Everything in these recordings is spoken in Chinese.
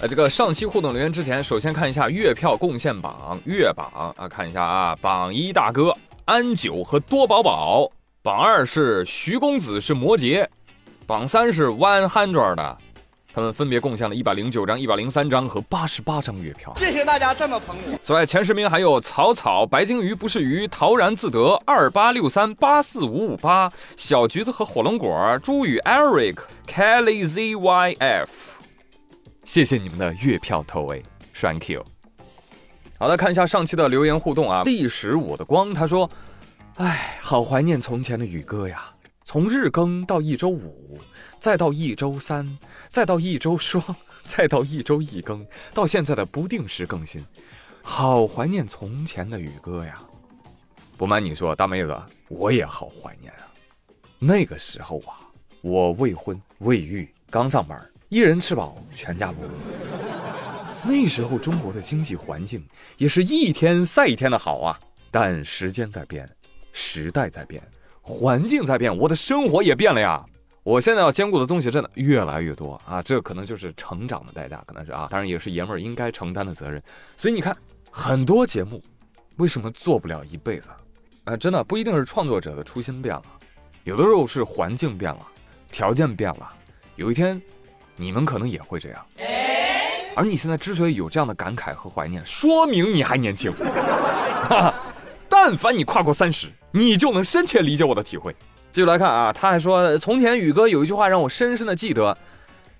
呃，这个上期互动留言之前，首先看一下月票贡献榜月榜啊，看一下啊，榜一大哥安九和多宝宝，榜二是徐公子是摩羯，榜三是 One Hundred 的。他们分别贡献了一百零九张、一百零三张和八十八张月票。谢谢大家这么捧我。此外，前十名还有草草、白鲸鱼不是鱼、陶然自得、二八六三八四五五八、小橘子和火龙果、朱宇、Eric、Kelly ZYF。谢谢你们的月票投喂，Thank you。好的，看一下上期的留言互动啊。历史我的光，他说：“哎，好怀念从前的宇哥呀。”从日更到一周五，再到一周三，再到一周双，再到一周一更，到现在的不定时更新，好怀念从前的宇哥呀！不瞒你说，大妹子，我也好怀念啊。那个时候啊，我未婚未育，刚上班，一人吃饱全家不饿。那时候中国的经济环境也是一天赛一天的好啊。但时间在变，时代在变。环境在变，我的生活也变了呀。我现在要兼顾的东西真的越来越多啊，这可能就是成长的代价，可能是啊，当然也是爷们儿应该承担的责任。所以你看，很多节目为什么做不了一辈子？啊，真的不一定是创作者的初心变了，有的时候是环境变了，条件变了。有一天，你们可能也会这样。而你现在之所以有这样的感慨和怀念，说明你还年轻。哈哈。但凡你跨过三十，你就能深切理解我的体会。继续来看啊，他还说，从前宇哥有一句话让我深深的记得，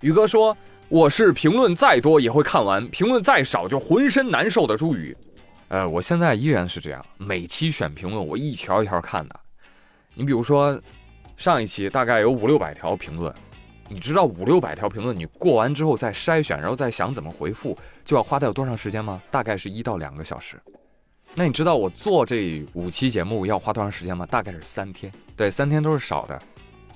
宇哥说我是评论再多也会看完，评论再少就浑身难受的朱宇。呃，我现在依然是这样，每期选评论我一条一条看的。你比如说，上一期大概有五六百条评论，你知道五六百条评论你过完之后再筛选，然后再想怎么回复，就要花掉多长时间吗？大概是一到两个小时。那你知道我做这五期节目要花多长时间吗？大概是三天。对，三天都是少的。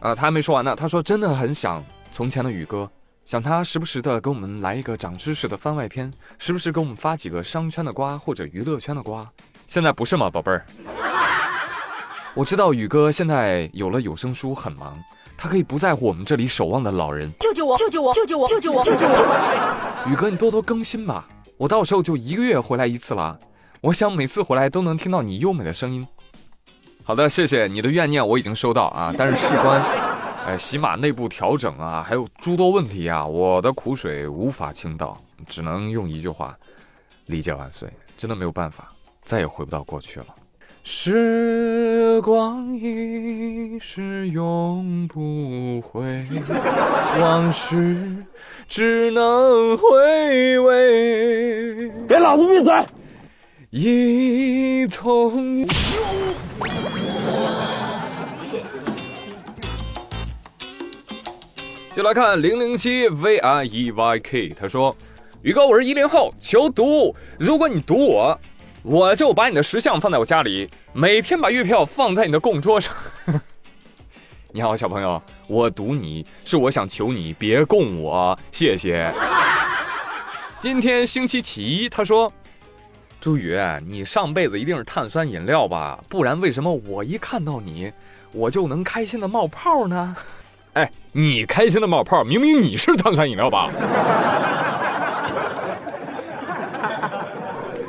啊，他还没说完呢。他说真的很想从前的宇哥，想他时不时的给我们来一个长知识的番外篇，时不时给我们发几个商圈的瓜或者娱乐圈的瓜。现在不是吗，宝贝儿？我知道宇哥现在有了有声书，很忙，他可以不在乎我们这里守望的老人。救救我！救救我！救救我！救救我！救救我！宇哥，你多多更新吧，我到时候就一个月回来一次了。我想每次回来都能听到你优美的声音。好的，谢谢你的怨念，我已经收到啊。但是事关，哎，喜马内部调整啊，还有诸多问题啊，我的苦水无法倾倒，只能用一句话：理解万岁。真的没有办法，再也回不到过去了。时光一逝永不回，往事只能回味。给老子闭嘴！一同。就来看零零七 V I E Y K，他说：“宇哥，我是一零后，求读。如果你读我，我就把你的石像放在我家里，每天把月票放在你的供桌上。”你好，小朋友，我赌你是我想求你别供我，谢谢。今天星期七？他说。朱宇，你上辈子一定是碳酸饮料吧？不然为什么我一看到你，我就能开心的冒泡呢？哎，你开心的冒泡，明明你是碳酸饮料吧？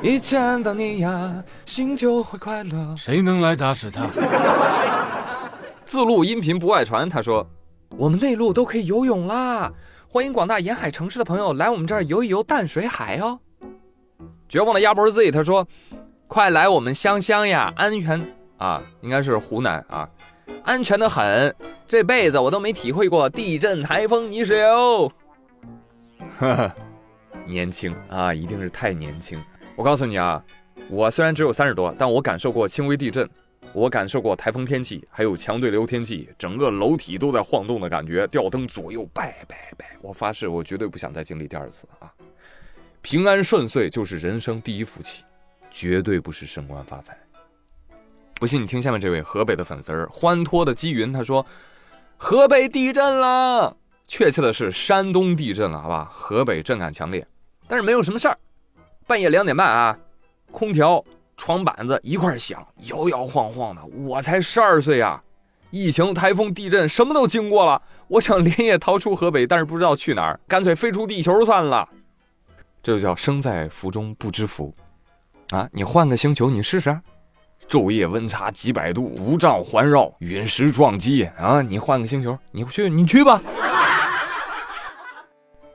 一见到你呀，心就会快乐。谁能来打死他？自录音频不外传。他说，我们内陆都可以游泳啦，欢迎广大沿海城市的朋友来我们这儿游一游淡水海哦。绝望的鸭脖 Z 他说：“快来我们湘乡呀，安全啊，应该是湖南啊，安全的很。这辈子我都没体会过地震、台风、泥石流。呵呵，年轻啊，一定是太年轻。我告诉你啊，我虽然只有三十多，但我感受过轻微地震，我感受过台风天气，还有强对流天气，整个楼体都在晃动的感觉，吊灯左右拜拜拜。我发誓，我绝对不想再经历第二次啊。”平安顺遂就是人生第一福气，绝对不是升官发财。不信你听下面这位河北的粉丝儿欢脱的积云，他说：“河北地震了，确切的是山东地震了，好吧？河北震感强烈，但是没有什么事儿。半夜两点半啊，空调、床板子一块响，摇摇晃晃的。我才十二岁啊，疫情、台风、地震什么都经过了。我想连夜逃出河北，但是不知道去哪儿，干脆飞出地球算了。”这就叫生在福中不知福，啊！你换个星球你试试，昼夜温差几百度，无障环绕，陨石撞击啊！你换个星球，你去你去吧。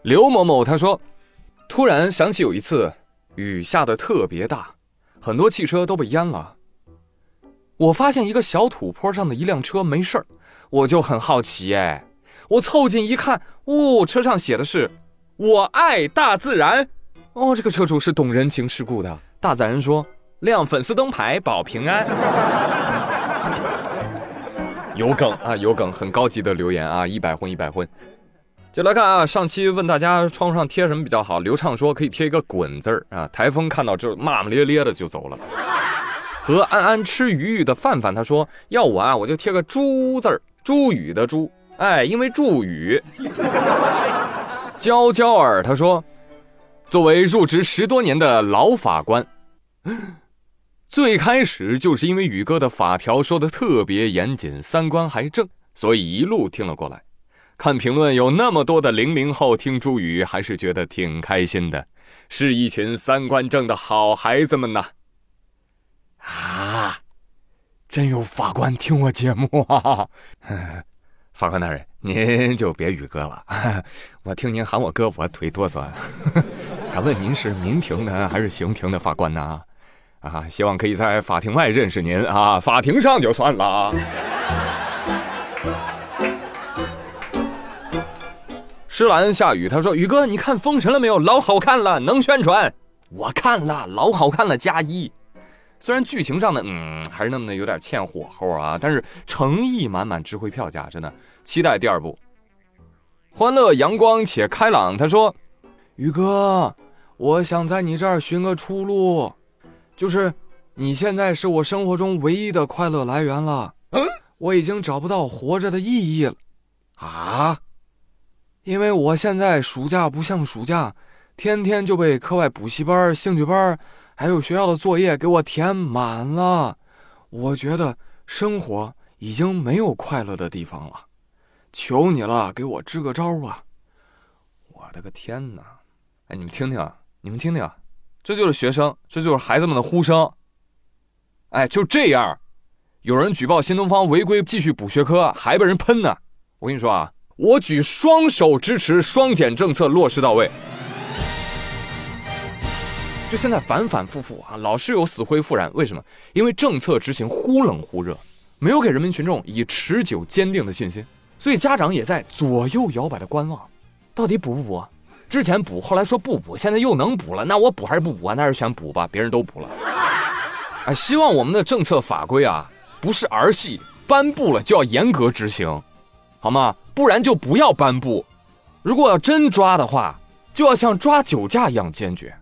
刘某某他说，突然想起有一次雨下的特别大，很多汽车都被淹了。我发现一个小土坡上的一辆车没事儿，我就很好奇哎，我凑近一看，哦，车上写的是“我爱大自然”。哦，这个车主是懂人情世故的。大自然说：“亮粉丝灯牌保平安。”有梗啊，有梗，很高级的留言啊！一百分，一百分。就来看啊，上期问大家窗户上贴什么比较好，刘畅说可以贴一个“滚”字儿啊。台风看到之后骂骂咧咧的就走了。和安安吃鱼的范范他说要我啊，我就贴个“朱”字儿，朱雨的“朱”，哎，因为祝雨。娇娇儿他说。作为入职十多年的老法官，最开始就是因为宇哥的法条说的特别严谨，三观还正，所以一路听了过来。看评论有那么多的零零后听朱宇，还是觉得挺开心的，是一群三观正的好孩子们呐！啊，真有法官听我节目啊！法官大人，您就别宇哥了，我听您喊我哥，我腿哆嗦。敢问您是民庭的还是刑庭的法官呢？啊，希望可以在法庭外认识您啊，法庭上就算了。诗兰下雨，他说：“宇哥，你看《封神》了没有？老好看了，能宣传。我看了，老好看了，加一。虽然剧情上的嗯还是那么的有点欠火候啊，但是诚意满满，值回票价，真的期待第二部。欢乐阳光且开朗，他说。”宇哥，我想在你这儿寻个出路，就是你现在是我生活中唯一的快乐来源了。嗯，我已经找不到活着的意义了。啊？因为我现在暑假不像暑假，天天就被课外补习班、兴趣班，还有学校的作业给我填满了。我觉得生活已经没有快乐的地方了。求你了，给我支个招吧！我的个天哪！哎，你们听听，你们听听，这就是学生，这就是孩子们的呼声。哎，就这样，有人举报新东方违规继续补学科，还被人喷呢。我跟你说啊，我举双手支持双减政策落实到位。就现在反反复复啊，老是有死灰复燃，为什么？因为政策执行忽冷忽热，没有给人民群众以持久坚定的信心，所以家长也在左右摇摆的观望，到底补不补？之前补，后来说不补，现在又能补了，那我补还是不补啊？那是选补吧，别人都补了。哎，希望我们的政策法规啊，不是儿戏，颁布了就要严格执行，好吗？不然就不要颁布。如果要真抓的话，就要像抓酒驾一样坚决。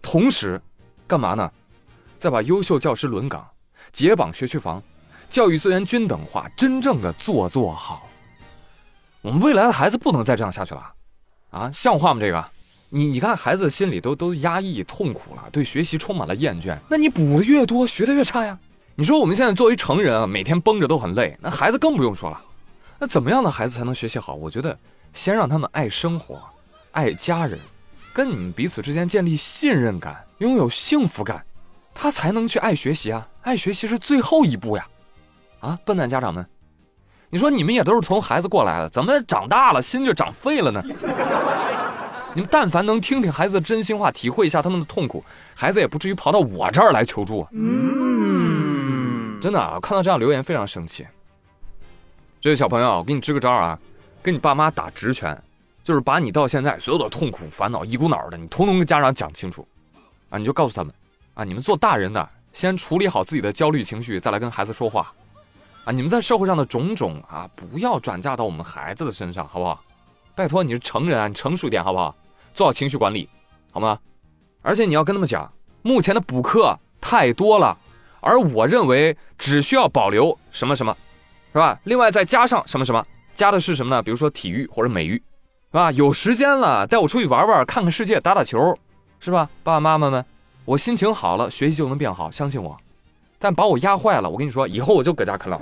同时，干嘛呢？再把优秀教师轮岗、解绑学区房、教育资源均等化，真正的做做好。我们未来的孩子不能再这样下去了。啊，像话吗？这个，你你看，孩子心里都都压抑、痛苦了，对学习充满了厌倦。那你补的越多，学的越差呀。你说我们现在作为成人啊，每天绷着都很累，那孩子更不用说了。那怎么样的孩子才能学习好？我觉得，先让他们爱生活，爱家人，跟你们彼此之间建立信任感，拥有幸福感，他才能去爱学习啊。爱学习是最后一步呀。啊，笨蛋家长们。你说你们也都是从孩子过来的，怎么长大了心就长废了呢？你们但凡能听听孩子的真心话，体会一下他们的痛苦，孩子也不至于跑到我这儿来求助。嗯，真的啊，看到这样留言非常生气。这位小朋友，我给你支个招啊，跟你爸妈打直拳，就是把你到现在所有的痛苦烦恼一股脑的，你通通跟家长讲清楚，啊，你就告诉他们，啊，你们做大人的先处理好自己的焦虑情绪，再来跟孩子说话。啊！你们在社会上的种种啊，不要转嫁到我们孩子的身上，好不好？拜托，你是成人啊，你成熟一点，好不好？做好情绪管理，好吗？而且你要跟他们讲，目前的补课太多了，而我认为只需要保留什么什么，是吧？另外再加上什么什么，加的是什么呢？比如说体育或者美育，是吧？有时间了，带我出去玩玩，看看世界，打打球，是吧？爸爸妈妈们，我心情好了，学习就能变好，相信我。但把我压坏了，我跟你说，以后我就搁家啃老。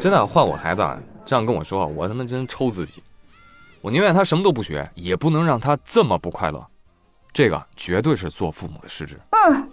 真的换我孩子啊，这样跟我说，我他妈真抽自己。我宁愿他什么都不学，也不能让他这么不快乐。这个绝对是做父母的失职。嗯。